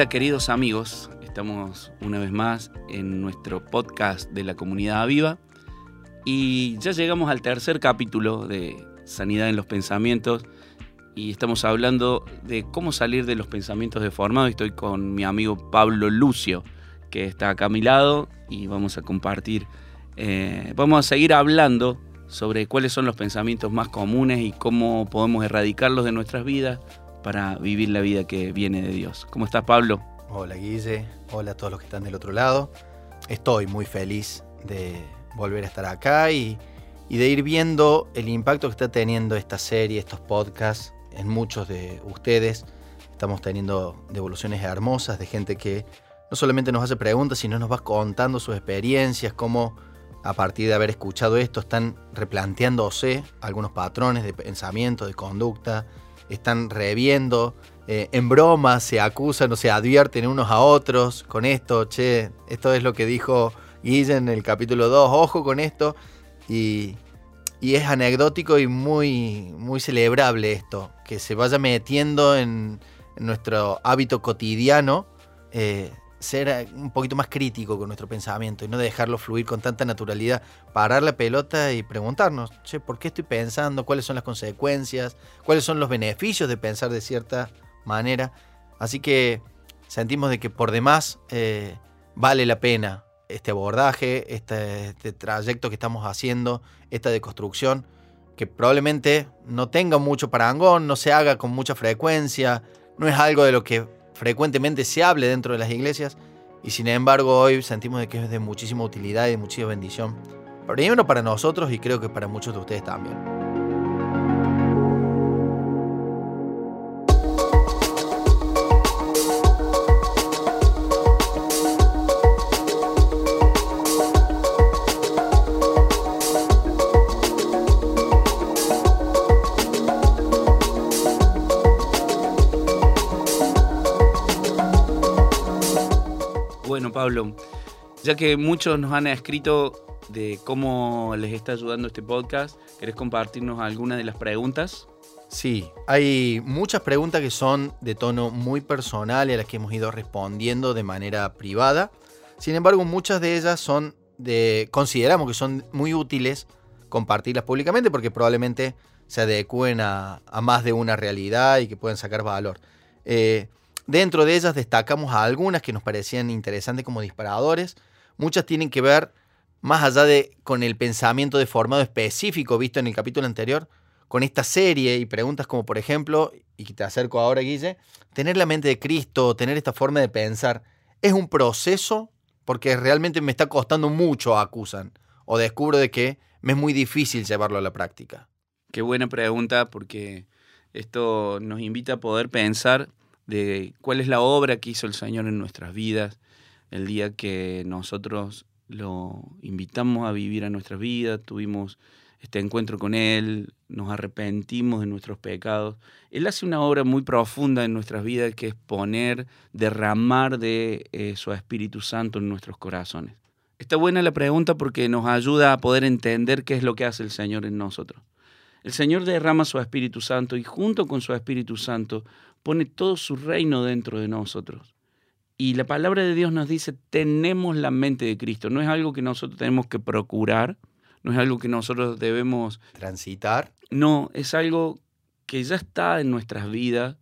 Hola queridos amigos, estamos una vez más en nuestro podcast de la comunidad viva. Y ya llegamos al tercer capítulo de Sanidad en los Pensamientos. Y estamos hablando de cómo salir de los pensamientos deformados. Estoy con mi amigo Pablo Lucio, que está acá a mi lado. Y vamos a compartir, eh, vamos a seguir hablando sobre cuáles son los pensamientos más comunes y cómo podemos erradicarlos de nuestras vidas para vivir la vida que viene de Dios. ¿Cómo estás, Pablo? Hola, Guille. Hola a todos los que están del otro lado. Estoy muy feliz de volver a estar acá y, y de ir viendo el impacto que está teniendo esta serie, estos podcasts en muchos de ustedes. Estamos teniendo devoluciones hermosas de gente que no solamente nos hace preguntas, sino nos va contando sus experiencias, cómo a partir de haber escuchado esto están replanteándose algunos patrones de pensamiento, de conducta, están reviendo, eh, en broma se acusan o se advierten unos a otros con esto, che, esto es lo que dijo Guille en el capítulo 2, ojo con esto, y, es anecdótico y muy, muy celebrable esto, que se vaya metiendo en, nuestro hábito cotidiano. Eh, ser eh, un poquito más crítico con nuestro pensamiento y no dejarlo fluir con tanta naturalidad, parar la pelota y preguntarnos, che, ¿por qué estoy pensando? ¿Cuáles son las consecuencias? ¿Cuáles son los beneficios de pensar de cierta manera? Así que sentimos de que por demás eh, vale la pena este abordaje, este, este trayecto que estamos haciendo, esta deconstrucción, que probablemente no tenga mucho parangón, no se haga con mucha frecuencia, no es algo de lo que frecuentemente se hable dentro de las iglesias y sin embargo hoy sentimos de que es de muchísima utilidad y de muchísima bendición. Primero para nosotros y creo que para muchos de ustedes también. Pablo, ya que muchos nos han escrito de cómo les está ayudando este podcast, ¿querés compartirnos alguna de las preguntas? Sí, hay muchas preguntas que son de tono muy personal y a las que hemos ido respondiendo de manera privada. Sin embargo, muchas de ellas son de. consideramos que son muy útiles compartirlas públicamente porque probablemente se adecúen a, más de una realidad y que pueden sacar valor. Eh, Dentro de ellas destacamos algunas que nos parecían interesantes como disparadores. Muchas tienen que ver más allá de con el pensamiento deformado específico visto en el capítulo anterior, con esta serie y preguntas como por ejemplo, y te acerco ahora Guille, tener la mente de Cristo, tener esta forma de pensar, ¿es un proceso? Porque realmente me está costando mucho, acusan, o descubro de que me es muy difícil llevarlo a la práctica. Qué buena pregunta porque esto nos invita a poder pensar de cuál es la obra que hizo el Señor en nuestras vidas, el día que nosotros lo invitamos a vivir a nuestras vidas, tuvimos este encuentro con Él, nos arrepentimos de nuestros pecados. Él hace una obra muy profunda en nuestras vidas que es poner, derramar de eh, su Espíritu Santo en nuestros corazones. Está buena la pregunta porque nos ayuda a poder entender qué es lo que hace el Señor en nosotros. El Señor derrama su Espíritu Santo y junto con su Espíritu Santo pone todo su reino dentro de nosotros. Y la palabra de Dios nos dice, tenemos la mente de Cristo. No es algo que nosotros tenemos que procurar, no es algo que nosotros debemos transitar. No, es algo que ya está en nuestras vidas,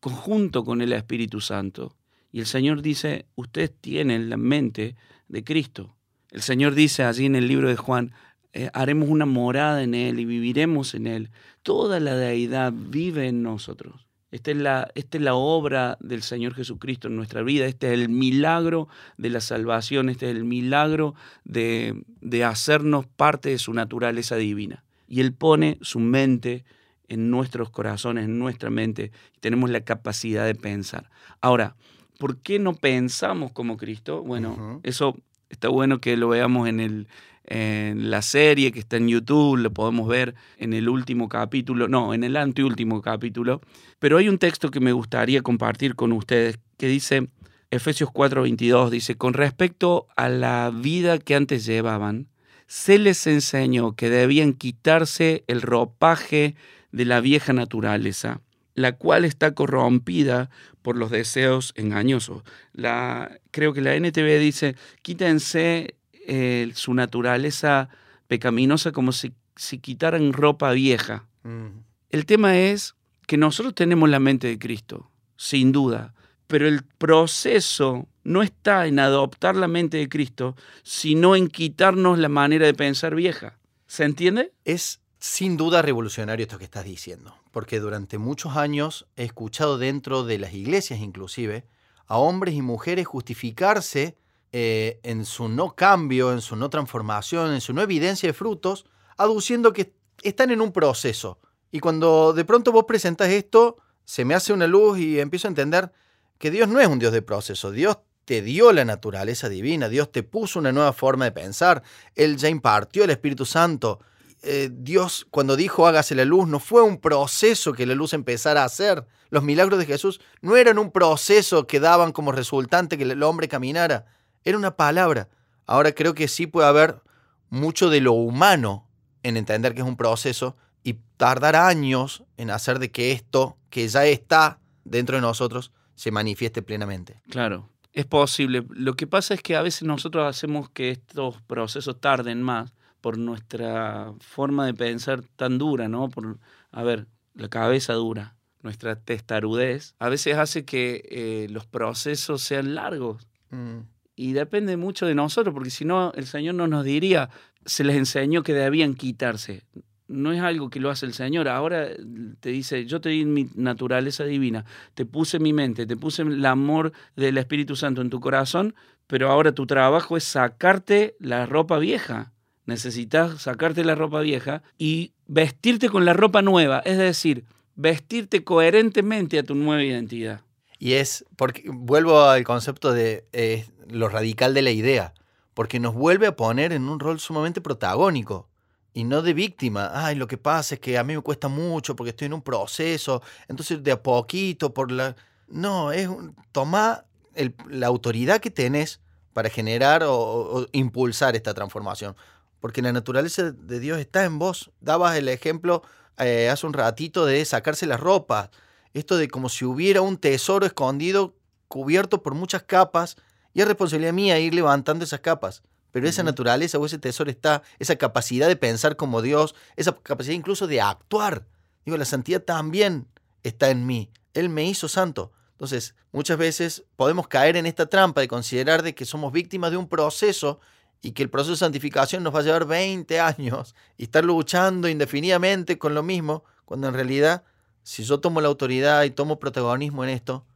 conjunto con el Espíritu Santo. Y el Señor dice, ustedes tienen la mente de Cristo. El Señor dice allí en el libro de Juan, eh, haremos una morada en Él y viviremos en Él. Toda la deidad vive en nosotros. Esta es, la, esta es la obra del Señor Jesucristo en nuestra vida. Este es el milagro de la salvación. Este es el milagro de, de hacernos parte de su naturaleza divina. Y Él pone su mente en nuestros corazones, en nuestra mente. Y tenemos la capacidad de pensar. Ahora, ¿por qué no pensamos como Cristo? Bueno, eso está bueno que lo veamos en el, en la serie que está en YouTube, lo podemos ver en el último capítulo, no, en el anteúltimo capítulo, pero hay un texto que me gustaría compartir con ustedes que dice, Efesios 4:22, dice, con respecto a la vida que antes llevaban, se les enseñó que debían quitarse el ropaje de la vieja naturaleza la cual está corrompida por los deseos engañosos. La, creo que la NTV dice, quítense eh, su naturaleza pecaminosa como si, si quitaran ropa vieja. Mm. El tema es que nosotros tenemos la mente de Cristo, sin duda, pero el proceso no está en adoptar la mente de Cristo, sino en quitarnos la manera de pensar vieja. ¿Se entiende? Es sin duda revolucionario esto que estás diciendo, porque durante muchos años he escuchado dentro de las iglesias inclusive a hombres y mujeres justificarse eh, en su no cambio, en su no transformación, en su no evidencia de frutos, aduciendo que están en un proceso. Y cuando de pronto vos presentas esto, se me hace una luz y empiezo a entender que Dios no es un Dios de proceso, Dios te dio la naturaleza divina, Dios te puso una nueva forma de pensar, Él ya impartió el Espíritu Santo. Eh, Dios cuando dijo hágase la luz no fue un proceso que la luz empezara a hacer. Los milagros de Jesús no eran un proceso que daban como resultante que el hombre caminara, era una palabra. Ahora creo que sí puede haber mucho de lo humano en entender que es un proceso y tardar años en hacer de que esto que ya está dentro de nosotros se manifieste plenamente. Claro, es posible. Lo que pasa es que a veces nosotros hacemos que estos procesos tarden más por nuestra forma de pensar tan dura, ¿no? Por, a ver, la cabeza dura, nuestra testarudez, a veces hace que eh, los procesos sean largos. Mm. Y depende mucho de nosotros, porque si no, el Señor no nos diría, se les enseñó que debían quitarse. No es algo que lo hace el Señor. Ahora te dice, yo te di mi naturaleza divina, te puse mi mente, te puse el amor del Espíritu Santo en tu corazón, pero ahora tu trabajo es sacarte la ropa vieja. Necesitas sacarte la ropa vieja y vestirte con la ropa nueva, es decir, vestirte coherentemente a tu nueva identidad. Y es, porque vuelvo al concepto de eh, lo radical de la idea, porque nos vuelve a poner en un rol sumamente protagónico y no de víctima. Ay, lo que pasa es que a mí me cuesta mucho porque estoy en un proceso, entonces de a poquito por la... No, es un- la autoridad que tenés para generar o, impulsar esta transformación, porque la naturaleza de Dios está en vos. Dabas el ejemplo eh, hace un ratito de sacarse la ropa, esto de como si hubiera un tesoro escondido cubierto por muchas capas y es responsabilidad mía ir levantando esas capas. Pero esa Ujú. naturaleza o ese tesoro está, esa capacidad de pensar como Dios, esa capacidad incluso de actuar. Digo, la santidad también está en mí. Él me hizo santo. Entonces, muchas veces podemos caer en esta trampa de considerar de que somos víctimas de un proceso y que el proceso de santificación nos va a llevar 20 años y estar luchando indefinidamente con lo mismo, cuando en realidad, si yo tomo la autoridad y tomo protagonismo en esto,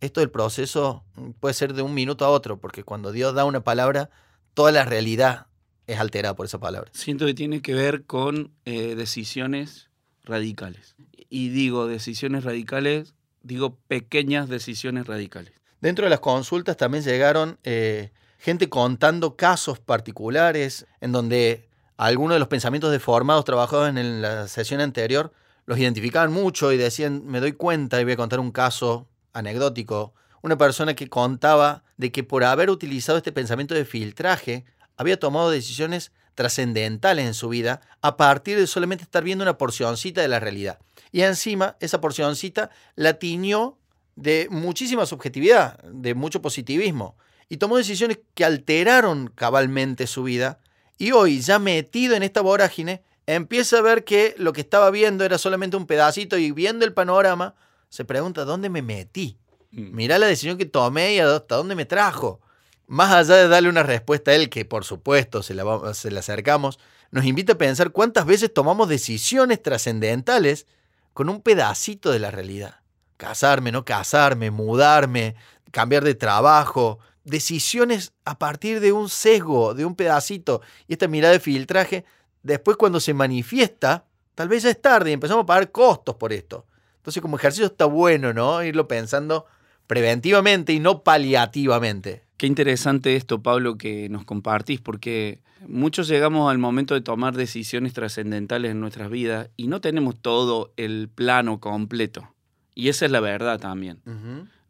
esto del proceso mm, puede ser de un minuto a otro, porque cuando Dios da una palabra, toda la realidad es alterada por esa palabra. Siento que tiene que ver con eh, decisiones radicales. Y digo decisiones radicales, digo pequeñas decisiones radicales. Dentro de las consultas también llegaron eh, gente contando casos particulares en donde algunos de los pensamientos deformados trabajados en la sesión anterior los identificaban mucho y decían, me doy cuenta y voy a contar un caso anecdótico. Una persona que contaba de que por haber utilizado este pensamiento de filtraje, había tomado decisiones trascendentales en su vida a partir de solamente estar viendo una porcioncita de la realidad. Y encima, esa porcioncita la tiñó de muchísima subjetividad, de mucho positivismo, y tomó decisiones que alteraron cabalmente su vida, y hoy, ya metido en esta vorágine, empieza a ver que lo que estaba viendo era solamente un pedacito y viendo el panorama, se pregunta, ¿dónde me metí? Mirá la decisión que tomé y hasta dónde me trajo. Más allá de darle una respuesta a él, que por supuesto se la, se la acercamos, nos invita a pensar cuántas veces tomamos decisiones trascendentales con un pedacito de la realidad. Casarme, no casarme, mudarme, cambiar de trabajo. Decisiones a partir de un sesgo, de un pedacito. Y esta mirada de filtraje, después cuando se manifiesta, tal vez ya es tarde y empezamos a pagar costos por esto. Entonces como ejercicio está bueno, ¿no? Irlo pensando preventivamente y no paliativamente. Qué interesante esto, Pablo, que nos compartís, porque muchos llegamos al momento de tomar decisiones trascendentales en nuestras vidas y no tenemos todo el plano completo. Y esa es la verdad también.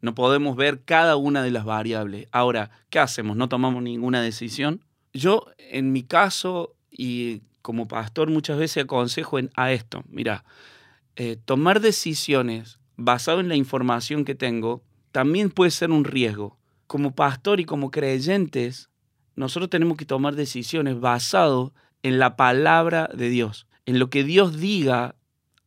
No podemos ver cada una de las variables. Ahora, ¿qué hacemos? ¿No tomamos ninguna decisión? Yo, en mi caso, y como pastor muchas veces aconsejo en- a esto, mira, eh, tomar decisiones basado en la información que tengo, también puede ser un riesgo. Como pastor y como creyentes, nosotros tenemos que tomar decisiones basado en la palabra de Dios, en lo que Dios diga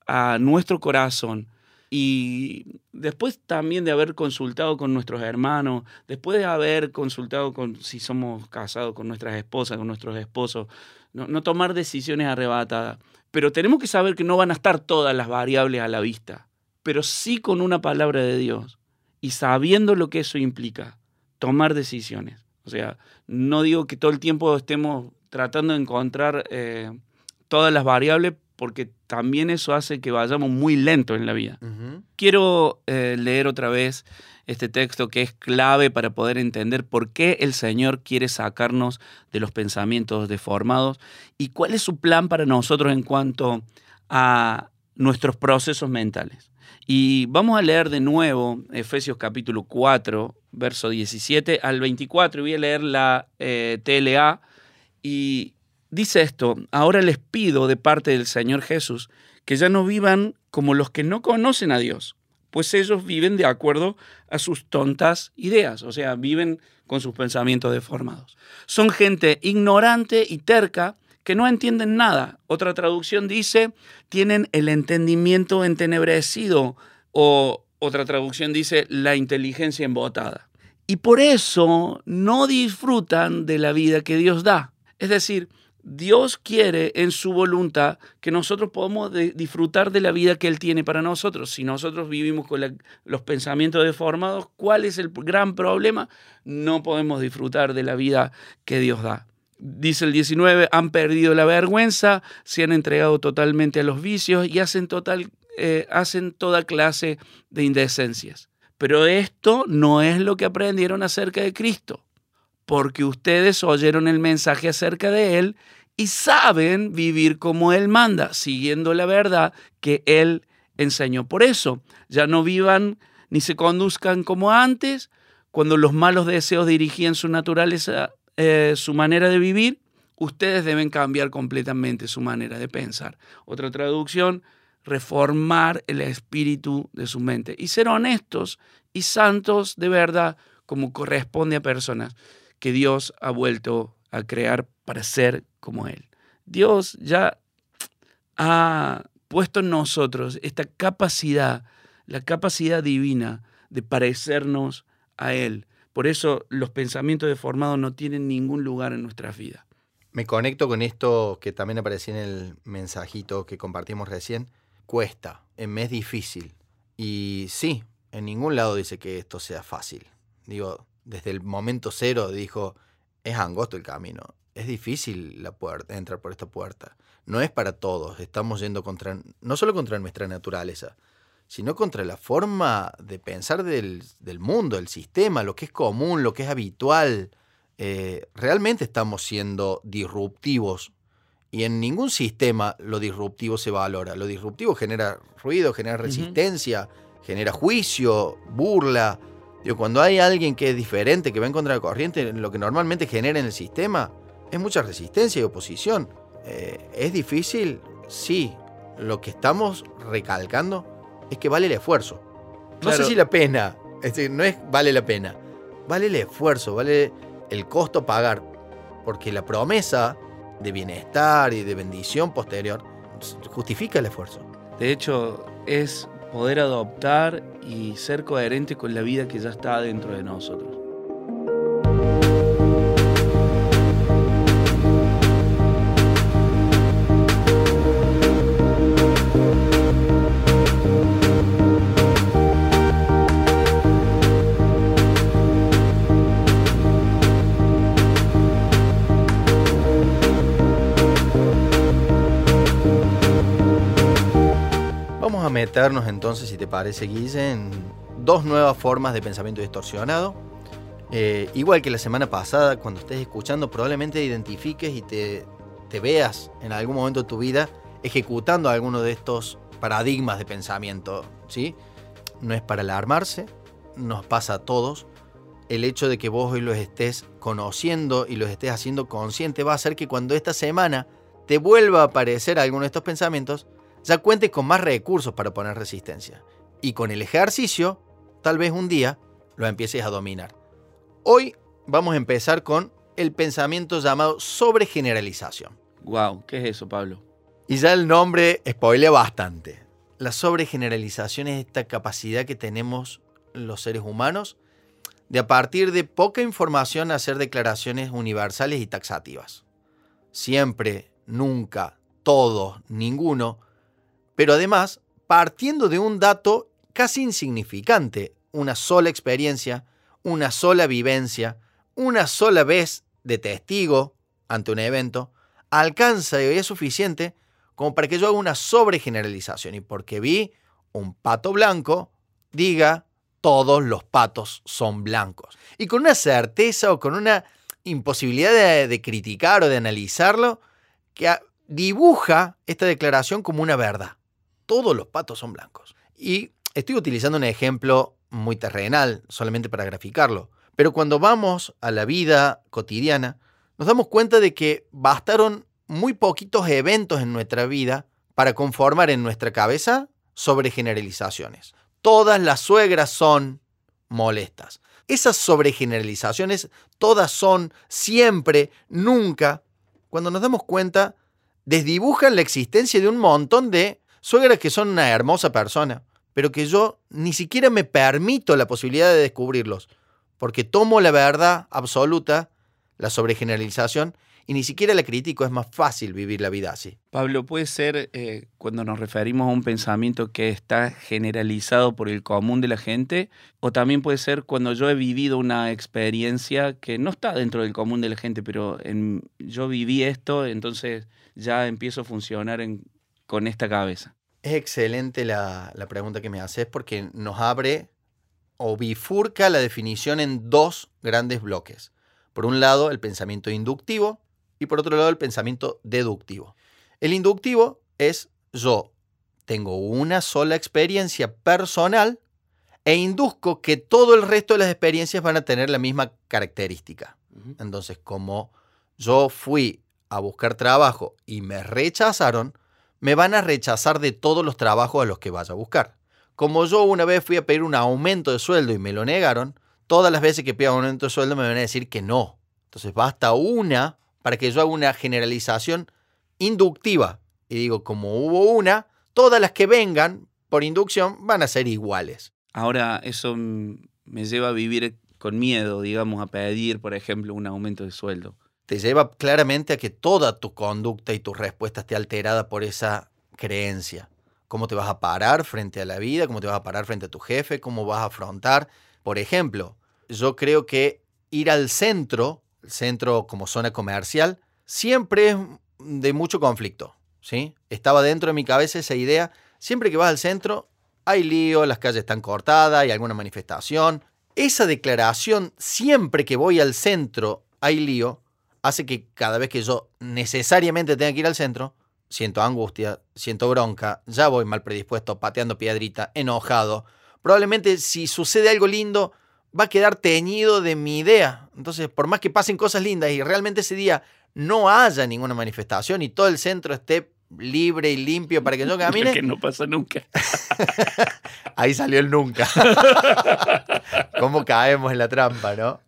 a nuestro corazón. Y después también de haber consultado con nuestros hermanos, después de haber consultado con si somos casados con nuestras esposas, con nuestros esposos, no, no tomar decisiones arrebatadas. Pero tenemos que saber que no van a estar todas las variables a la vista, pero sí con una palabra de Dios y sabiendo lo que eso implica, tomar decisiones. O sea, no digo que todo el tiempo estemos tratando de encontrar eh, todas las variables, porque también eso hace que vayamos muy lento en la vida. Quiero eh, leer otra vez este texto que es clave para poder entender por qué el Señor quiere sacarnos de los pensamientos deformados y cuál es su plan para nosotros en cuanto a nuestros procesos mentales. Y vamos a leer de nuevo Efesios capítulo 4, verso 17 al 24, y voy a leer la eh, TLA, y dice esto, ahora les pido de parte del Señor Jesús que ya no vivan como los que no conocen a Dios, pues ellos viven de acuerdo a sus tontas ideas, o sea, viven con sus pensamientos deformados. Son gente ignorante y terca que no entienden nada. Otra traducción dice, tienen el entendimiento entenebrecido o otra traducción dice, la inteligencia embotada. Y por eso no disfrutan de la vida que Dios da. Es decir, Dios quiere en su voluntad que nosotros podamos disfrutar de la vida que Él tiene para nosotros. Si nosotros vivimos con los pensamientos deformados, ¿cuál es el gran problema? No podemos disfrutar de la vida que Dios da. Dice el 19, han perdido la vergüenza, se han entregado totalmente a los vicios y hacen, total, eh, hacen toda clase de indecencias. Pero esto no es lo que aprendieron acerca de Cristo porque ustedes oyeron el mensaje acerca de Él y saben vivir como Él manda, siguiendo la verdad que Él enseñó. Por eso, ya no vivan ni se conduzcan como antes, cuando los malos deseos dirigían su naturaleza, eh, su manera de vivir, ustedes deben cambiar completamente su manera de pensar. Otra traducción, reformar el espíritu de su mente y ser honestos y santos de verdad como corresponde a personas que Dios ha vuelto a crear para ser como Él. Dios ya ha puesto en nosotros esta capacidad, la capacidad divina de parecernos a Él. Por eso los pensamientos deformados no tienen ningún lugar en nuestras vidas. Me conecto con esto que también aparecía en el mensajito que compartimos recién. Cuesta, es difícil. Y sí, en ningún lado dice que esto sea fácil. Digo, desde el momento cero dijo, es angosto el camino, es difícil la puerta, entrar por esta puerta. No es para todos, estamos yendo contra, no solo contra nuestra naturaleza, sino contra la forma de pensar del, mundo, el sistema, lo que es común, lo que es habitual. Eh, realmente estamos siendo disruptivos y en ningún sistema lo disruptivo se valora. Lo disruptivo genera ruido, genera resistencia, genera juicio, burla. Digo, cuando hay alguien que es diferente, que va en contra de la corriente, lo que normalmente genera en el sistema es mucha resistencia y oposición. Eh, ¿Es difícil? Sí. Lo que estamos recalcando es que vale el esfuerzo. No sé si la pena, no es vale la pena, vale el esfuerzo, vale el costo pagar, porque la promesa de bienestar y de bendición posterior justifica el esfuerzo. De hecho, es poder adoptar y ser coherente con la vida que ya está dentro de nosotros. Meternos entonces, si te parece, Guille, en dos nuevas formas de pensamiento distorsionado. Eh, igual que la semana pasada, cuando estés escuchando, probablemente identifiques y te, te veas en algún momento de tu vida ejecutando alguno de estos paradigmas de pensamiento. ¿sí? No es para alarmarse, nos pasa a todos. El hecho de que vos hoy los estés conociendo y los estés haciendo consciente va a hacer que cuando esta semana te vuelva a aparecer alguno de estos pensamientos, ya cuentes con más recursos para poner resistencia. Y con el ejercicio, tal vez un día lo empieces a dominar. Hoy vamos a empezar con el pensamiento llamado sobregeneralización. Wow, ¿qué es eso, Pablo? Y ya el nombre spoilea bastante. La sobregeneralización es esta capacidad que tenemos los seres humanos de a partir de poca información hacer declaraciones universales y taxativas. Siempre, nunca, todos, ninguno, pero además partiendo de un dato casi insignificante, una sola experiencia, una sola vivencia, una sola vez de testigo ante un evento, alcanza y es suficiente como para que yo haga una sobregeneralización y porque vi un pato blanco, diga todos los patos son blancos. Y con una certeza o con una imposibilidad de, de criticar o de analizarlo, que dibuja esta declaración como una verdad. Todos los patos son blancos. Y estoy utilizando un ejemplo muy terrenal, solamente para graficarlo. Pero cuando vamos a la vida cotidiana, nos damos cuenta de que bastaron muy poquitos eventos en nuestra vida para conformar en nuestra cabeza sobre generalizaciones. Todas las suegras son molestas. Esas sobregeneralizaciones todas son siempre, nunca. Cuando nos damos cuenta, desdibujan la existencia de un montón de suegras que son una hermosa persona, pero que yo ni siquiera me permito la posibilidad de descubrirlos, porque tomo la verdad absoluta, la sobregeneralización, y ni siquiera la critico, es más fácil vivir la vida así. Pablo, puede ser eh, cuando nos referimos a un pensamiento que está generalizado por el común de la gente, o también puede ser cuando yo he vivido una experiencia que no está dentro del común de la gente, pero en, yo viví esto, entonces ya empiezo a funcionar con esta cabeza. Es excelente la, la pregunta que me haces porque nos abre o bifurca la definición en dos grandes bloques. Por un lado, el pensamiento inductivo y por otro lado, el pensamiento deductivo. El inductivo es yo tengo una sola experiencia personal e induzco que todo el resto de las experiencias van a tener la misma característica. Entonces, como yo fui a buscar trabajo y me rechazaron, me van a rechazar de todos los trabajos a los que vaya a buscar. Como yo una vez fui a pedir un aumento de sueldo y me lo negaron, todas las veces que pido un aumento de sueldo me van a decir que no. Entonces basta una para que yo haga una generalización inductiva. Y digo, como hubo una, todas las que vengan por inducción van a ser iguales. Ahora, eso me lleva a vivir con miedo, digamos, a pedir, por ejemplo, un aumento de sueldo. Te lleva claramente a que toda tu conducta y tu respuesta esté alterada por esa creencia. Cómo te vas a parar frente a la vida, cómo te vas a parar frente a tu jefe, cómo vas a afrontar. Por ejemplo, yo creo que ir al centro el centro como zona comercial, siempre es de mucho conflicto. ¿sí? Estaba dentro de mi cabeza esa idea, siempre que vas al centro hay lío, las calles están cortadas, hay alguna manifestación. Esa declaración, siempre que voy al centro hay lío, hace que cada vez que yo necesariamente tenga que ir al centro, siento angustia, siento bronca, ya voy mal predispuesto, pateando piedrita, enojado. Probablemente si sucede algo lindo, va a quedar teñido de mi idea. Entonces, por más que pasen cosas lindas y realmente ese día no haya ninguna manifestación y todo el centro esté libre y limpio para que yo camine. que no pasa nunca. Ahí salió el nunca. ¿Cómo caemos en la trampa, no?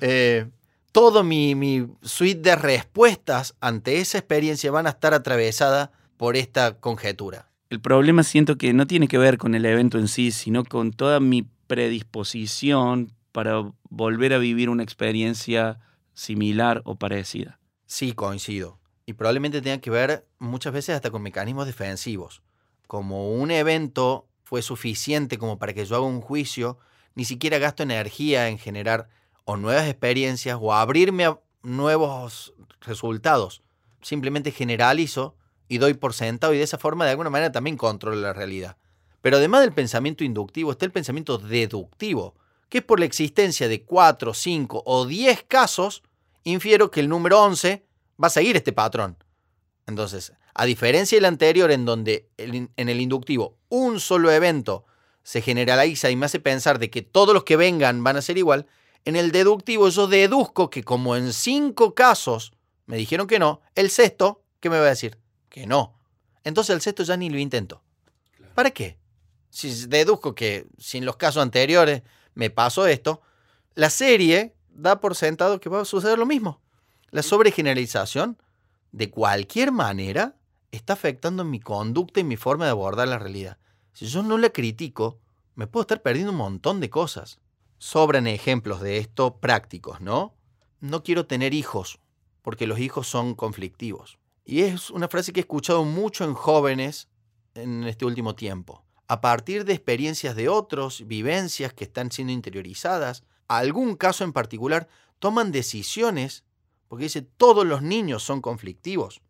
Eh, todo mi, mi suite de respuestas ante esa experiencia van a estar atravesadas por esta conjetura. El problema siento que no tiene que ver con el evento en sí, sino con toda mi predisposición para volver a vivir una experiencia similar o parecida. Sí, coincido. Y probablemente tenga que ver muchas veces hasta con mecanismos defensivos. Como un evento fue suficiente como para que yo haga un juicio, ni siquiera gasto energía en generar o nuevas experiencias o abrirme a nuevos resultados. Simplemente generalizo y doy por sentado y de esa forma de alguna manera también controlo la realidad. Pero además del pensamiento inductivo está el pensamiento deductivo, que es por la existencia de 4, 5 o 10 casos, infiero que el número 11 va a seguir este patrón. Entonces, a diferencia del anterior en donde en el inductivo un solo evento se generaliza y me hace pensar de que todos los que vengan van a ser igual, en el deductivo yo deduzco que como en 5 casos me dijeron que no, el sexto, ¿qué me va a decir? Que no. Entonces el sexto ya ni lo intento. ¿Para qué? si deduzco que si en los casos anteriores me pasó esto, la serie da por sentado que va a suceder lo mismo. La sobregeneralización, de cualquier manera, está afectando mi conducta y mi forma de abordar la realidad. Si yo no la critico, me puedo estar perdiendo un montón de cosas. Sobran ejemplos de esto prácticos, ¿no? No quiero tener hijos, porque los hijos son conflictivos. Y es una frase que he escuchado mucho en jóvenes en este último tiempo. A partir de experiencias de otros, vivencias que están siendo interiorizadas, algún caso en particular, toman decisiones, porque dice, todos los niños son conflictivos.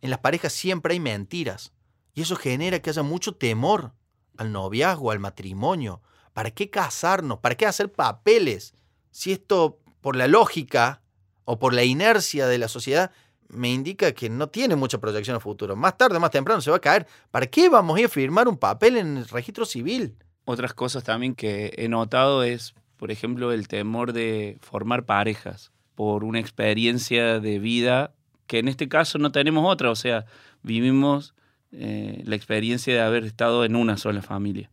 En las parejas siempre hay mentiras, y eso genera que haya mucho temor al noviazgo, al matrimonio. ¿Para qué casarnos? ¿Para qué hacer papeles? Si esto, por la lógica o por la inercia de la sociedad, me indica que no tiene mucha proyección a futuro. Más tarde, más temprano se va a caer. ¿Para qué vamos a ir a firmar un papel en el registro civil? Otras cosas también que he notado es, por ejemplo, el temor de formar parejas por una experiencia de vida que en este caso no tenemos otra. O sea, vivimos eh, la experiencia de haber estado en una sola familia.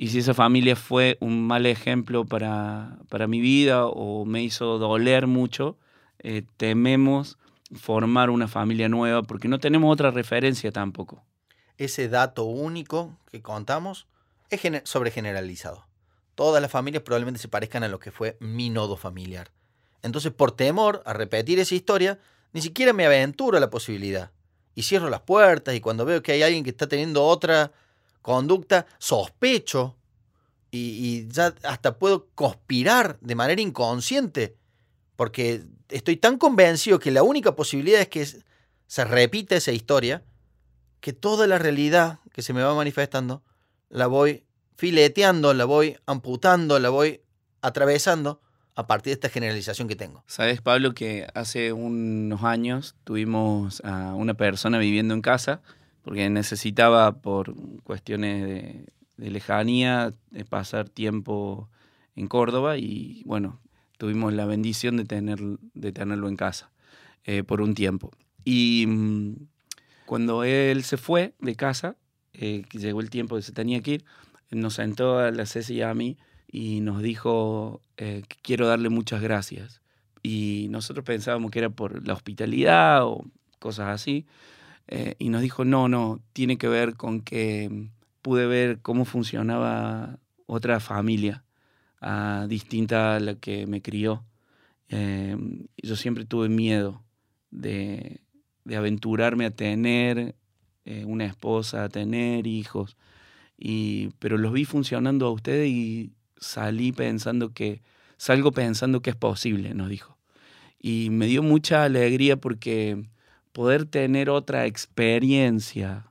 Y si esa familia fue un mal ejemplo para, para mi vida o me hizo doler mucho, eh, tememos formar una familia nueva porque no tenemos otra referencia tampoco. Ese dato único que contamos es sobregeneralizado. Todas las familias probablemente se parezcan a lo que fue mi nodo familiar. Entonces, por temor a repetir esa historia, ni siquiera me aventuro a la posibilidad. Y cierro las puertas y cuando veo que hay alguien que está teniendo otra conducta, sospecho y, ya hasta puedo conspirar de manera inconsciente porque estoy tan convencido que la única posibilidad es que se repita esa historia, que toda la realidad que se me va manifestando la voy fileteando, la voy amputando, la voy atravesando a partir de esta generalización que tengo. Sabes, Pablo, que hace unos años tuvimos a una persona viviendo en casa porque necesitaba, por cuestiones de, lejanía, pasar tiempo en Córdoba y bueno, tuvimos la bendición de, tener, de tenerlo en casa eh, por un tiempo. Y mm, cuando él se fue de casa, eh, llegó el tiempo que se tenía que ir, nos sentó a la Ceci y a mí y nos dijo eh, quiero darle muchas gracias. Y nosotros pensábamos que era por la hospitalidad o cosas así. Y nos dijo, no, no, tiene que ver con que pude ver cómo funcionaba otra familia distinta a la que me crió. Em, yo siempre tuve miedo de, aventurarme a tener eh, una esposa, a tener hijos, y, pero los vi funcionando a ustedes y salí pensando que, salgo pensando que es posible, nos dijo. Y me dio mucha alegría porque poder tener otra experiencia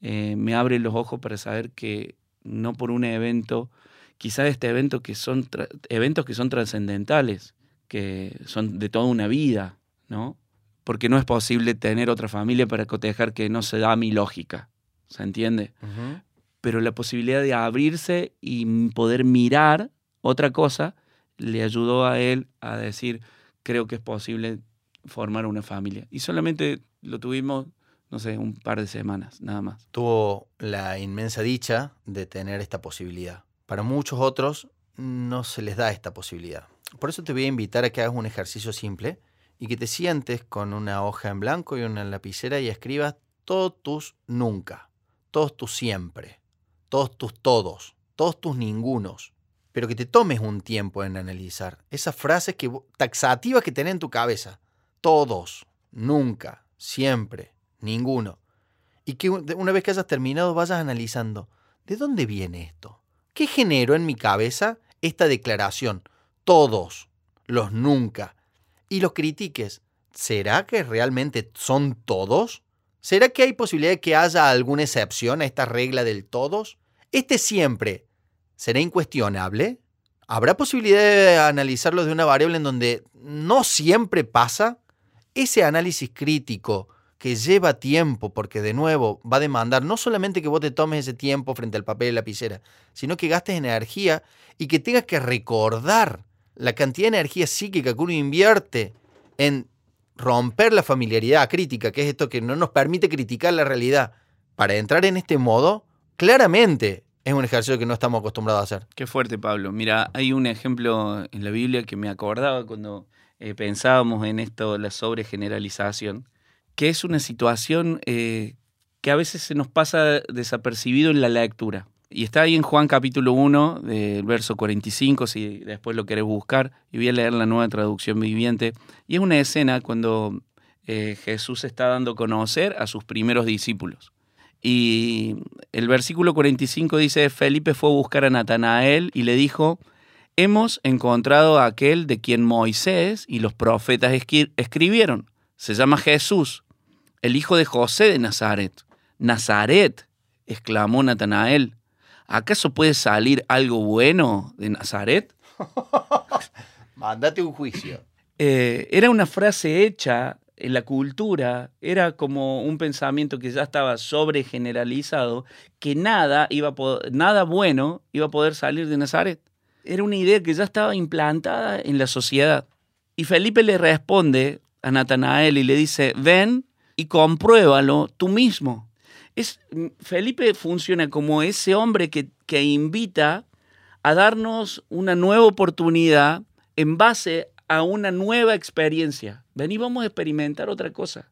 eh, me abre los ojos para saber que no por un evento quizás este evento que son eventos que son trascendentales, que son de toda una vida, ¿no? Porque no es posible tener otra familia para cotejar que no se da mi lógica, ¿se entiende? Pero la posibilidad de abrirse y poder mirar otra cosa le ayudó a él a decir, creo que es posible formar una familia. Y solamente lo tuvimos, no sé, un par de semanas, nada más. Tuvo la inmensa dicha de tener esta posibilidad. Para muchos otros no se les da esta posibilidad. Por eso te voy a invitar a que hagas un ejercicio simple y que te sientes con una hoja en blanco y una lapicera y escribas todos tus nunca, todos tus siempre, todos tus todos, todos tus ningunos. Pero que te tomes un tiempo en analizar esas frases que, taxativas que tenés en tu cabeza. Todos, nunca, siempre, ninguno. Y que una vez que hayas terminado vayas analizando, ¿de dónde viene esto? ¿Qué generó en mi cabeza esta declaración? Todos, los nunca. Y los critiques. ¿Será que realmente son todos? ¿Será que hay posibilidad de que haya alguna excepción a esta regla del todos? ¿Este siempre será incuestionable? ¿Habrá posibilidad de analizarlo de una variable en donde no siempre pasa? Ese análisis crítico que lleva tiempo, porque de nuevo va a demandar no solamente que vos te tomes ese tiempo frente al papel y lapicera, sino que gastes energía y que tengas que recordar la cantidad de energía psíquica que uno invierte en romper la familiaridad crítica, que es esto que no nos permite criticar la realidad, para entrar en este modo, claramente es un ejercicio que no estamos acostumbrados a hacer. Qué fuerte, Pablo. Mira, hay un ejemplo en la Biblia que me acordaba cuando eh, pensábamos en esto, la sobregeneralización, que es una situación eh, que a veces se nos pasa desapercibido en la lectura. Y está ahí en Juan capítulo 1, del verso 45, si después lo querés buscar, y voy a leer la nueva traducción viviente. Y es una escena cuando eh, Jesús está dando a conocer a sus primeros discípulos. Y el versículo 45 dice, Felipe fue a buscar a Natanael y le dijo, hemos encontrado a aquel de quien Moisés y los profetas escribieron. Se llama Jesús, el hijo de José de Nazaret. Nazaret, exclamó Natanael. ¿Acaso puede salir algo bueno de Nazaret? Mándate un juicio. Eh, era una frase hecha en la cultura era como un pensamiento que ya estaba sobregeneralizado, que nada, iba nada bueno iba a poder salir de Nazaret. Era una idea que ya estaba implantada en la sociedad. Y Felipe le responde a Natanael y le dice, ven y compruébalo tú mismo. Es, Felipe funciona como ese hombre que, que invita a darnos una nueva oportunidad en base a una nueva experiencia. Vení, vamos a experimentar otra cosa.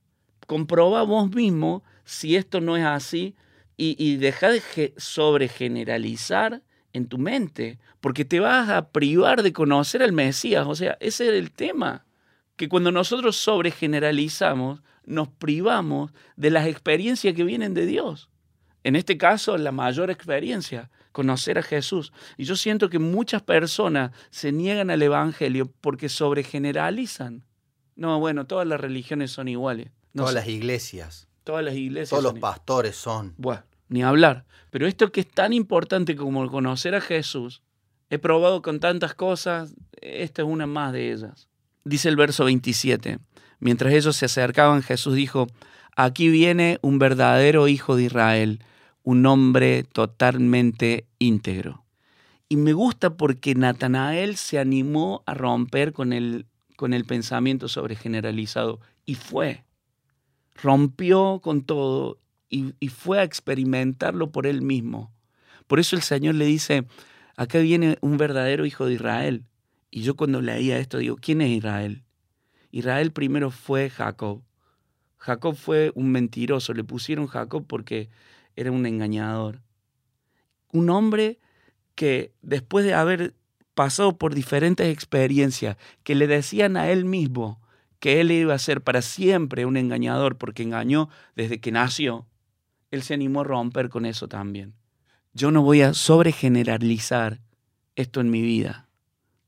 Comproba vos mismo si esto no es así y, y deja de sobregeneralizar en tu mente, porque te vas a privar de conocer al Mesías. O sea, ese es el tema, que cuando nosotros sobregeneralizamos, nos privamos de las experiencias que vienen de Dios. En este caso, la mayor experiencia, conocer a Jesús. Y yo siento que muchas personas se niegan al Evangelio porque sobregeneralizan. No, bueno, todas las religiones son iguales. todas las iglesias. Todas las iglesias. Todos los pastores son. Bueno, ni hablar. Pero esto que es tan importante como conocer a Jesús, he probado con tantas cosas, esta es una más de ellas. Dice el verso 27. Mientras ellos se acercaban, Jesús dijo, aquí viene un verdadero hijo de Israel un hombre totalmente íntegro. Y me gusta porque Natanael se animó a romper con el, con el pensamiento sobre generalizado y fue. Rompió con todo y, fue a experimentarlo por él mismo. Por eso el Señor le dice, acá viene un verdadero hijo de Israel. Y yo cuando leía esto digo, ¿quién es Israel? Israel primero fue Jacob. Jacob fue un mentiroso, le pusieron Jacob porque era un engañador. Un hombre que después de haber pasado por diferentes experiencias que le decían a él mismo que él iba a ser para siempre un engañador porque engañó desde que nació, él se animó a romper con eso también. Yo no voy a sobregeneralizar esto en mi vida,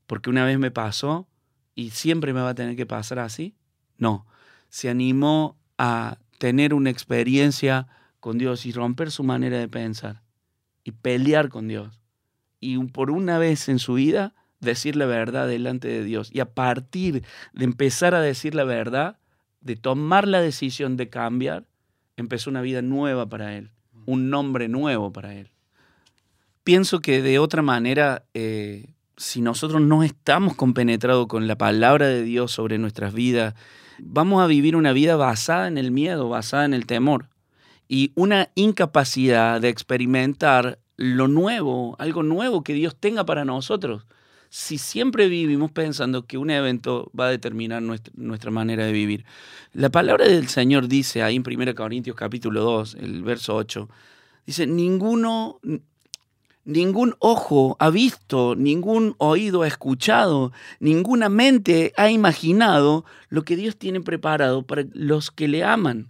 porque una vez me pasó y siempre me va a tener que pasar así. No, se animó a tener una experiencia con Dios y romper su manera de pensar y pelear con Dios. Y por una vez en su vida decir la verdad delante de Dios. Y a partir de empezar a decir la verdad, de tomar la decisión de cambiar, empezó una vida nueva para él, un nombre nuevo para él. Pienso que de otra manera, eh, si nosotros no estamos compenetrados con la palabra de Dios sobre nuestras vidas, vamos a vivir una vida basada en el miedo, basada en el temor y una incapacidad de experimentar lo nuevo, algo nuevo que Dios tenga para nosotros. Si siempre vivimos pensando que un evento va a determinar nuestra, manera de vivir. La palabra del Señor dice ahí en 1 Corintios capítulo 2, el verso 8, dice, ninguno, ningún ojo ha visto, ningún oído ha escuchado, ninguna mente ha imaginado lo que Dios tiene preparado para los que le aman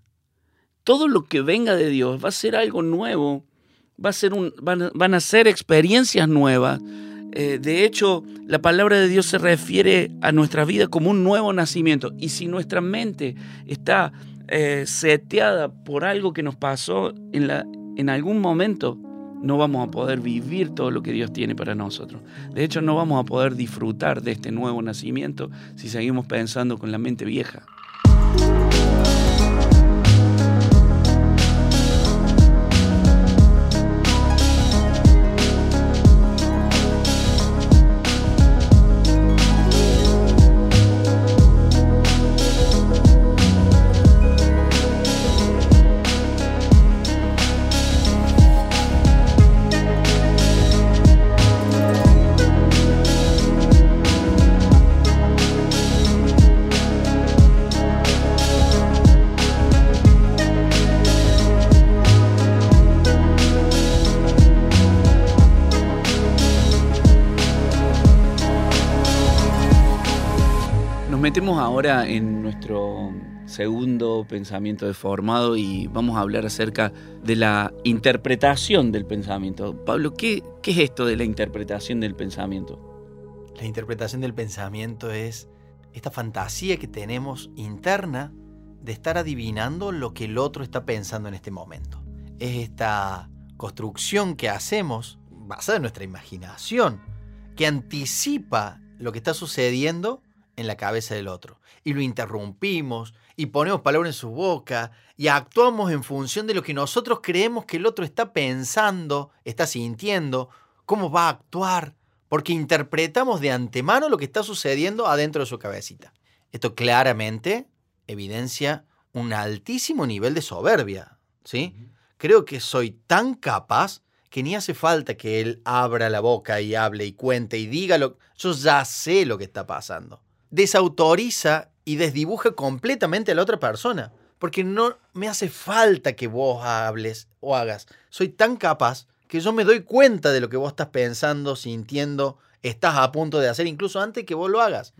todo lo que venga de Dios va a ser algo nuevo, va a ser un, van, a, ser experiencias nuevas. Eh, de hecho, la palabra de Dios se refiere a nuestra vida como un nuevo nacimiento. Y si nuestra mente está eh, seteada por algo que nos pasó en, la, en algún momento, no vamos a poder vivir todo lo que Dios tiene para nosotros. De hecho, no vamos a poder disfrutar de este nuevo nacimiento si seguimos pensando con la mente vieja. Metemos ahora en nuestro segundo pensamiento deformado y vamos a hablar acerca de la interpretación del pensamiento. Pablo, ¿qué, qué es esto de la interpretación del pensamiento? La interpretación del pensamiento es esta fantasía que tenemos interna de estar adivinando lo que el otro está pensando en este momento. Es esta construcción que hacemos basada en nuestra imaginación, que anticipa lo que está sucediendo en la cabeza del otro. Y lo interrumpimos y ponemos palabras en su boca y actuamos en función de lo que nosotros creemos que el otro está pensando, está sintiendo, cómo va a actuar, porque interpretamos de antemano lo que está sucediendo adentro de su cabecita. Esto claramente evidencia un altísimo nivel de soberbia, ¿sí? Creo que soy tan capaz que ni hace falta que él abra la boca y hable y cuente y diga lo... Yo ya sé lo que está pasando. Desautoriza y desdibuja completamente a la otra persona. Porque no me hace falta que vos hables o hagas. Soy tan capaz que yo me doy cuenta de lo que vos estás pensando, sintiendo, estás a punto de hacer, incluso antes que vos lo hagas.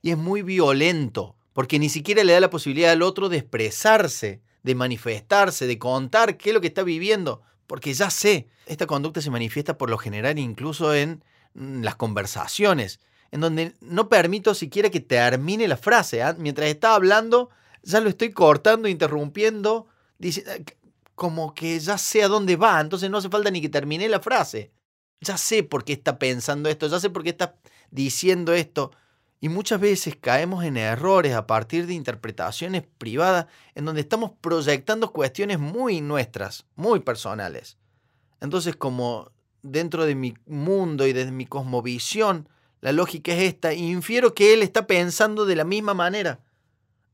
Y es muy violento, porque ni siquiera le da la posibilidad al otro de expresarse, de manifestarse, de contar qué es lo que está viviendo porque ya sé, esta conducta se manifiesta por lo general incluso en mm, las conversaciones, en donde no permito siquiera que termine la frase. ¿ah? Mientras está hablando, ya lo estoy cortando, interrumpiendo, eh, como que ya sé a dónde va, entonces no hace falta ni que termine la frase. Ya sé por qué está pensando esto, ya sé por qué está diciendo esto. Y muchas veces caemos en errores a partir de interpretaciones privadas en donde estamos proyectando cuestiones muy nuestras, muy personales. Entonces, como dentro de mi mundo y desde mi cosmovisión, la lógica es esta, infiero que él está pensando de la misma manera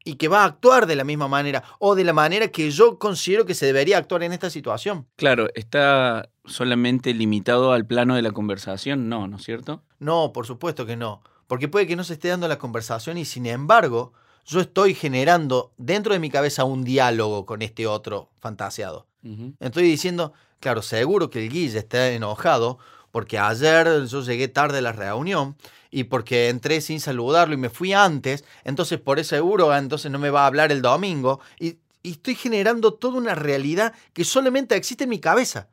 y que va a actuar de la misma manera o de la manera que yo considero que se debería actuar en esta situación. Claro, está solamente limitado al plano de la conversación, no, ¿no es cierto? No, por supuesto que no porque puede que no se esté dando la conversación y sin embargo yo estoy generando dentro de mi cabeza un diálogo con este otro fantaseado. Estoy diciendo, claro, seguro que el Guille está enojado porque ayer yo llegué tarde a la reunión y porque entré sin saludarlo y me fui antes, entonces por ese seguro, entonces no me va a hablar el domingo y, y estoy generando toda una realidad que solamente existe en mi cabeza,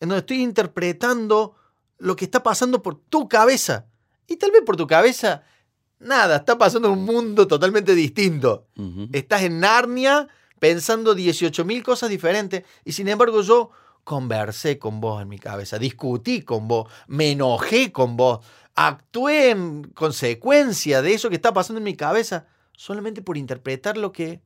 en donde estoy interpretando lo que está pasando por tu cabeza. Y tal vez por tu cabeza, nada, está pasando un mundo totalmente distinto. Estás en Narnia pensando 18.000 cosas diferentes y sin embargo yo conversé con vos en mi cabeza, discutí con vos, me enojé con vos, actué en consecuencia de eso que está pasando en mi cabeza solamente por interpretar lo que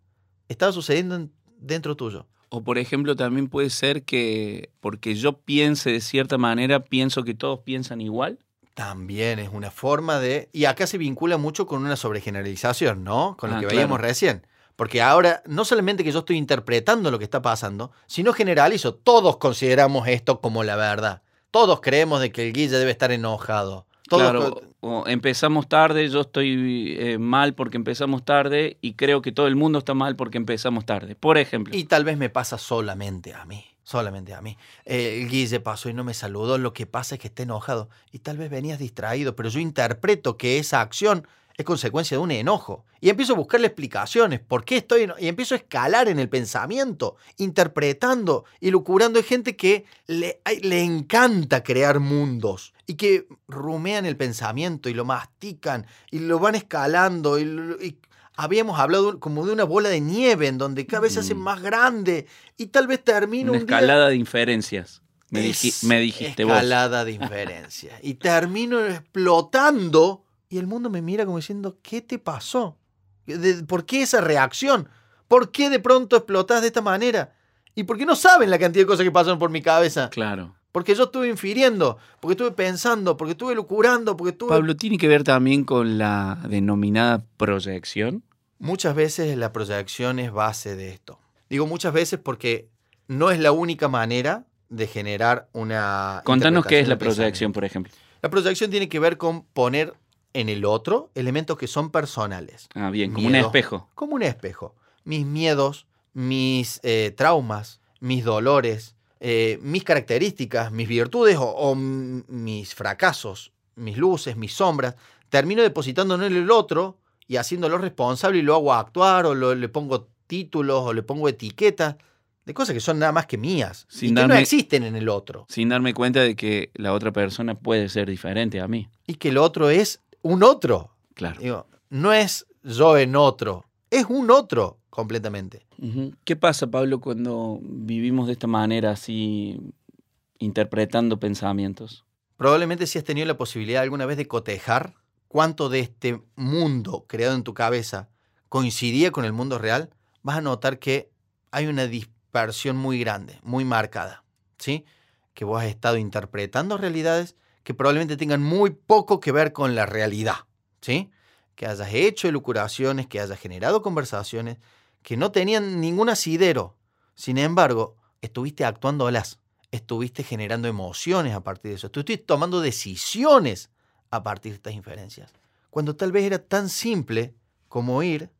estaba sucediendo dentro tuyo. O por ejemplo, también puede ser que porque yo piense de cierta manera, pienso que todos piensan igual. También es una forma de... Y acá se vincula mucho con una sobregeneralización, ¿no? Con lo ah, que veíamos recién. Porque ahora no solamente que yo estoy interpretando lo que está pasando, sino generalizo. Todos consideramos esto como la verdad. Todos creemos de que el Guille debe estar enojado. claro, empezamos tarde, yo estoy eh, mal porque empezamos tarde y creo que todo el mundo está mal porque empezamos tarde, por ejemplo. Y tal vez me pasa solamente a mí solamente a mí. el Guille pasó y no me saludó, lo que pasa es que está enojado y tal vez venías distraído, pero yo interpreto que esa acción es consecuencia de un enojo. Y empiezo a buscarle explicaciones, por qué estoy y empiezo a escalar en el pensamiento, interpretando y lucurando. Hay gente que le, le encanta crear mundos y que rumean el pensamiento y lo mastican y lo van escalando y habíamos hablado como de una bola de nieve en donde cada vez se hace mm. más grande y tal vez termine una escalada de inferencias. Me, dijiste vos. Escalada de inferencias. y termino explotando y el mundo me mira como diciendo, ¿qué te pasó? ¿Por qué esa reacción? ¿Por qué de pronto explotas de esta manera? ¿Y por qué no saben la cantidad de cosas que pasan por mi cabeza? Claro. Porque yo estuve infiriendo, porque estuve pensando, porque estuve lucurando, porque estuve... Pablo, ¿tiene que ver también con la denominada proyección? Muchas veces la proyección es base de esto. Digo muchas veces porque no es la única manera de generar una... Contanos qué es la proyección, por ejemplo. La proyección tiene que ver con poner en el otro elementos que son personales. Ah, bien, como un espejo. Como un espejo. Mis miedos, mis eh, traumas, mis dolores, eh, mis características, mis virtudes o, mis fracasos, mis luces, mis sombras, termino depositando en el otro y haciéndolo responsable y lo hago actuar o lo- le pongo títulos o le pongo etiquetas de cosas que son nada más que mías Sin y que no existen en el otro. Sin darme cuenta de que la otra persona puede ser diferente a mí. Y que el otro es un otro. Claro. Digo, no es yo en otro, es un otro completamente. ¿Qué pasa, Pablo, cuando vivimos de esta manera, así, interpretando pensamientos? Probablemente si has tenido la posibilidad alguna vez de cotejar cuánto de este mundo creado en tu cabeza coincidía con el mundo real, vas a notar que hay una dispersión muy grande, muy marcada, ¿sí? Que vos has estado interpretando realidades que probablemente tengan muy poco que ver con la realidad, ¿sí? Que hayas hecho elucuraciones, que hayas generado conversaciones que no tenían ningún asidero. Sin embargo, estuviste actuándolas, estuviste generando emociones a partir de eso, estuviste tomando decisiones a partir de estas inferencias. Cuando tal vez era tan simple como ir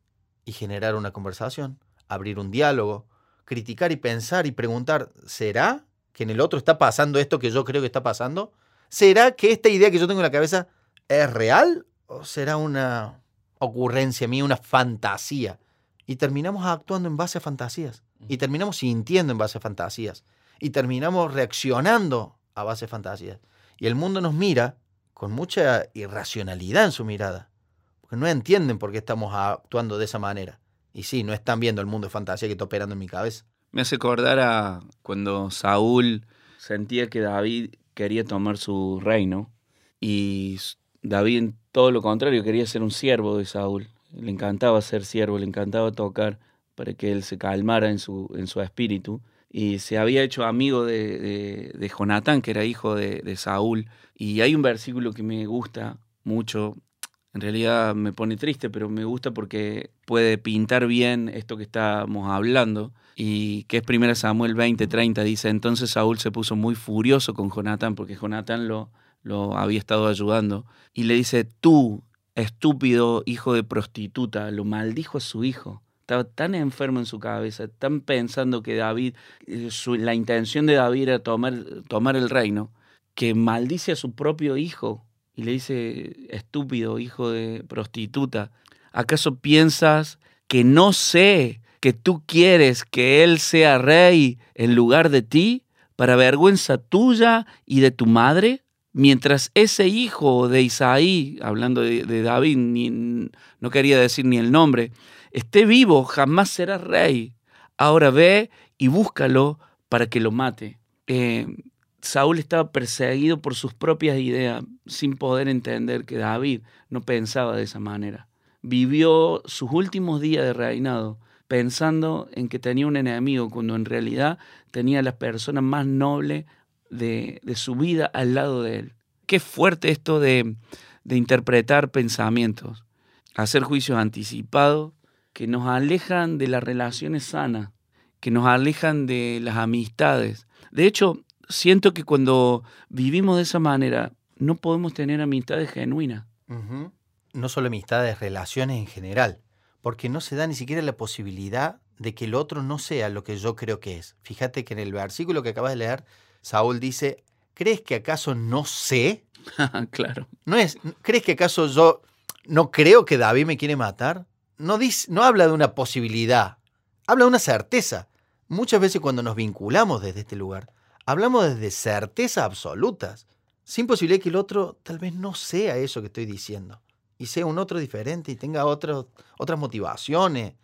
y generar una conversación, abrir un diálogo, criticar y pensar y preguntar, ¿será que en el otro está pasando esto que yo creo que está pasando? ¿Será que esta idea que yo tengo en la cabeza es real o será una ocurrencia mía, una fantasía? Y terminamos actuando en base a fantasías. Y terminamos sintiendo en base a fantasías. Y terminamos reaccionando a base de fantasías. Y el mundo nos mira con mucha irracionalidad en su mirada. Porque no entienden por qué estamos actuando de esa manera. Y sí, no están viendo el mundo de fantasía que está operando en mi cabeza. Me hace acordar a cuando Saúl sentía que David quería tomar su reino y David todo lo contrario quería ser un siervo de Saúl. Le encantaba ser siervo, le encantaba tocar para que él se calmara en su, en su espíritu. Y se había hecho amigo de, de, de que era hijo de Saúl. Y hay un versículo que me gusta mucho. En realidad me pone triste, pero me gusta porque puede pintar bien esto que estamos hablando. Y que es 1 Samuel 20, 30. Dice, entonces Saúl se puso muy furioso con Jonatán, porque Jonatán lo, lo había estado ayudando. Y le dice, tú, estúpido hijo de prostituta, lo maldijo a su hijo. Estaba tan enfermo en su cabeza, tan pensando que David, eh, su- la intención de David era tomar, tomar el reino, que maldice a su propio hijo y le dice, estúpido hijo de prostituta, ¿acaso piensas que no sé que tú quieres que él sea rey en lugar de ti, para vergüenza tuya y de tu madre? Mientras ese hijo de Isaí, hablando de, David, ni- no quería decir ni el nombre, esté vivo, jamás será rey. Ahora ve y búscalo para que lo mate. Eh, Saúl estaba perseguido por sus propias ideas, sin poder entender que David no pensaba de esa manera. Vivió sus últimos días de reinado pensando en que tenía un enemigo, cuando en realidad tenía a la persona más noble de, de su vida al lado de él. Qué fuerte esto de, de interpretar pensamientos, hacer juicios anticipados que nos alejan de las relaciones sanas, que nos alejan de las amistades. De hecho, siento que cuando vivimos de esa manera, no podemos tener amistades genuinas. No solo amistades, relaciones en general. Porque no se da ni siquiera la posibilidad de que el otro no sea lo que yo creo que es. Fíjate que en el versículo que acabas de leer, Saúl dice, ¿crees que acaso no sé? claro. ¿No es, ¿Crees que acaso yo no creo que David me quiere matar? No, dice, no habla de una posibilidad, habla de una certeza. Muchas veces cuando nos vinculamos desde este lugar, hablamos desde certezas absolutas, sin posibilidad que el otro tal vez no sea eso que estoy diciendo, y sea un otro diferente y tenga otras motivaciones,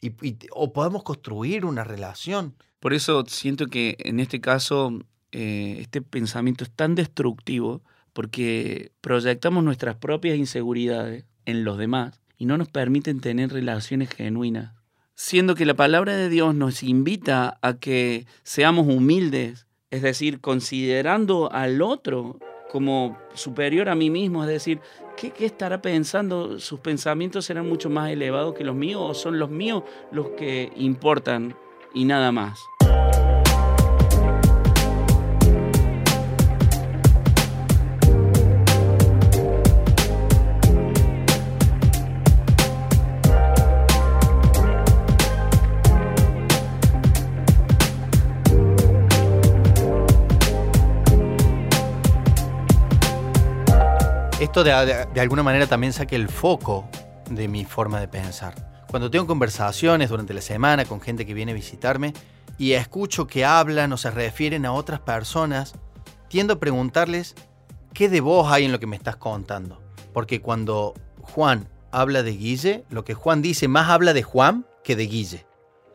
y, o podamos construir una relación. Por eso siento que en este caso eh, este pensamiento es tan destructivo porque proyectamos nuestras propias inseguridades en los demás y no nos permiten tener relaciones genuinas. Siendo que la palabra de Dios nos invita a que seamos humildes, es decir, considerando al otro como superior a mí mismo, es decir, ¿qué, estará pensando? ¿Sus pensamientos serán mucho más elevados que los míos o son los míos los que importan y nada más? Esto de, de- alguna manera también saca el foco de mi forma de pensar. Cuando tengo conversaciones durante la semana con gente que viene a visitarme y escucho que hablan o se refieren a otras personas, tiendo a preguntarles qué de vos hay en lo que me estás contando. Porque cuando Juan habla de Guille, lo que Juan dice más habla de Juan que de Guille.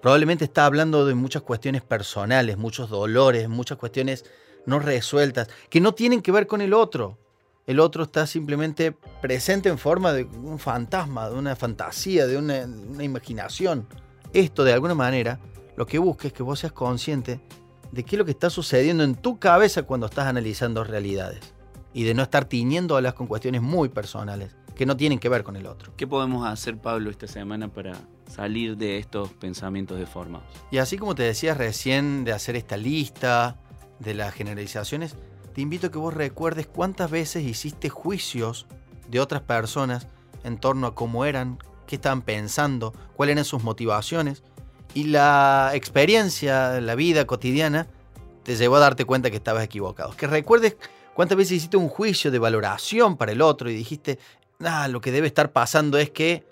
Probablemente está hablando de muchas cuestiones personales, muchos dolores, muchas cuestiones no resueltas, que no tienen que ver con el otro. El otro está simplemente presente en forma de un fantasma, de una fantasía, de una, una imaginación. Esto, de alguna manera, lo que busca es que vos seas consciente de qué es lo que está sucediendo en tu cabeza cuando estás analizando realidades. Y de no estar tiñéndolas con cuestiones muy personales que no tienen que ver con el otro. ¿Qué podemos hacer, Pablo, esta semana para salir de estos pensamientos deformados? Y así como te decía recién de hacer esta lista de las generalizaciones, te invito a que vos recuerdes cuántas veces hiciste juicios de otras personas en torno a cómo eran, qué estaban pensando, cuáles eran sus motivaciones. Y la experiencia, la vida cotidiana, te llevó a darte cuenta que estabas equivocado. Que recuerdes cuántas veces hiciste un juicio de valoración para el otro y dijiste, ah, lo que debe estar pasando es que,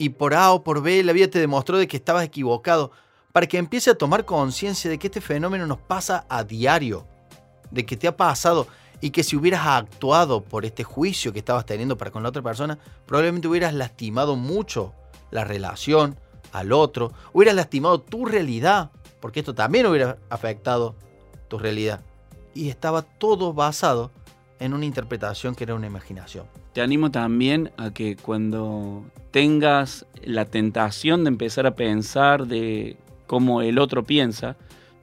y por A o por B, la vida te demostró de que estabas equivocado, para que empiece a tomar conciencia de que este fenómeno nos pasa a diario, de que te ha pasado y que si hubieras actuado por este juicio que estabas teniendo para con la otra persona, probablemente hubieras lastimado mucho la relación al otro, hubieras lastimado tu realidad, porque esto también hubiera afectado tu realidad. Y estaba todo basado en una interpretación que era una imaginación. Te animo también a que cuando tengas la tentación de empezar a pensar de cómo el otro piensa,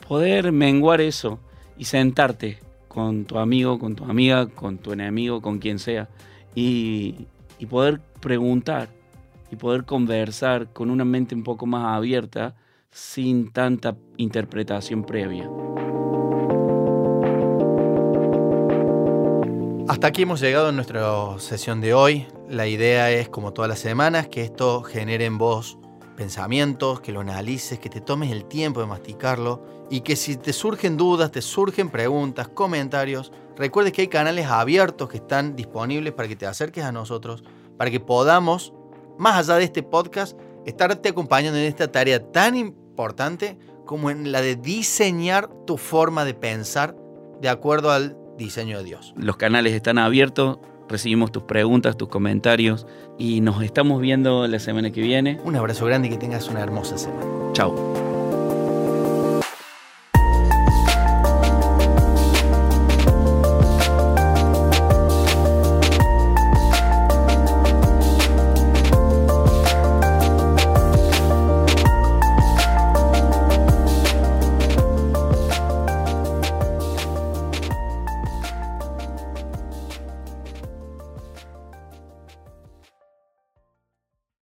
poder menguar eso y sentarte con tu amigo, con tu amiga, con tu enemigo, con quien sea, y, poder preguntar y poder conversar con una mente un poco más abierta sin tanta interpretación previa. Hasta aquí hemos llegado en nuestra sesión de hoy. La idea es, como todas las semanas, que esto genere en vos pensamientos, que lo analices, que te tomes el tiempo de masticarlo y que si te surgen dudas, te surgen preguntas, comentarios, recuerdes que hay canales abiertos que están disponibles para que te acerques a nosotros, para que podamos, más allá de este podcast, estarte acompañando en esta tarea tan importante como en la de diseñar tu forma de pensar de acuerdo al diseño de Dios. Los canales están abiertos, recibimos tus preguntas, tus comentarios y nos estamos viendo la semana que viene. Un abrazo grande y que tengas una hermosa semana. Chao.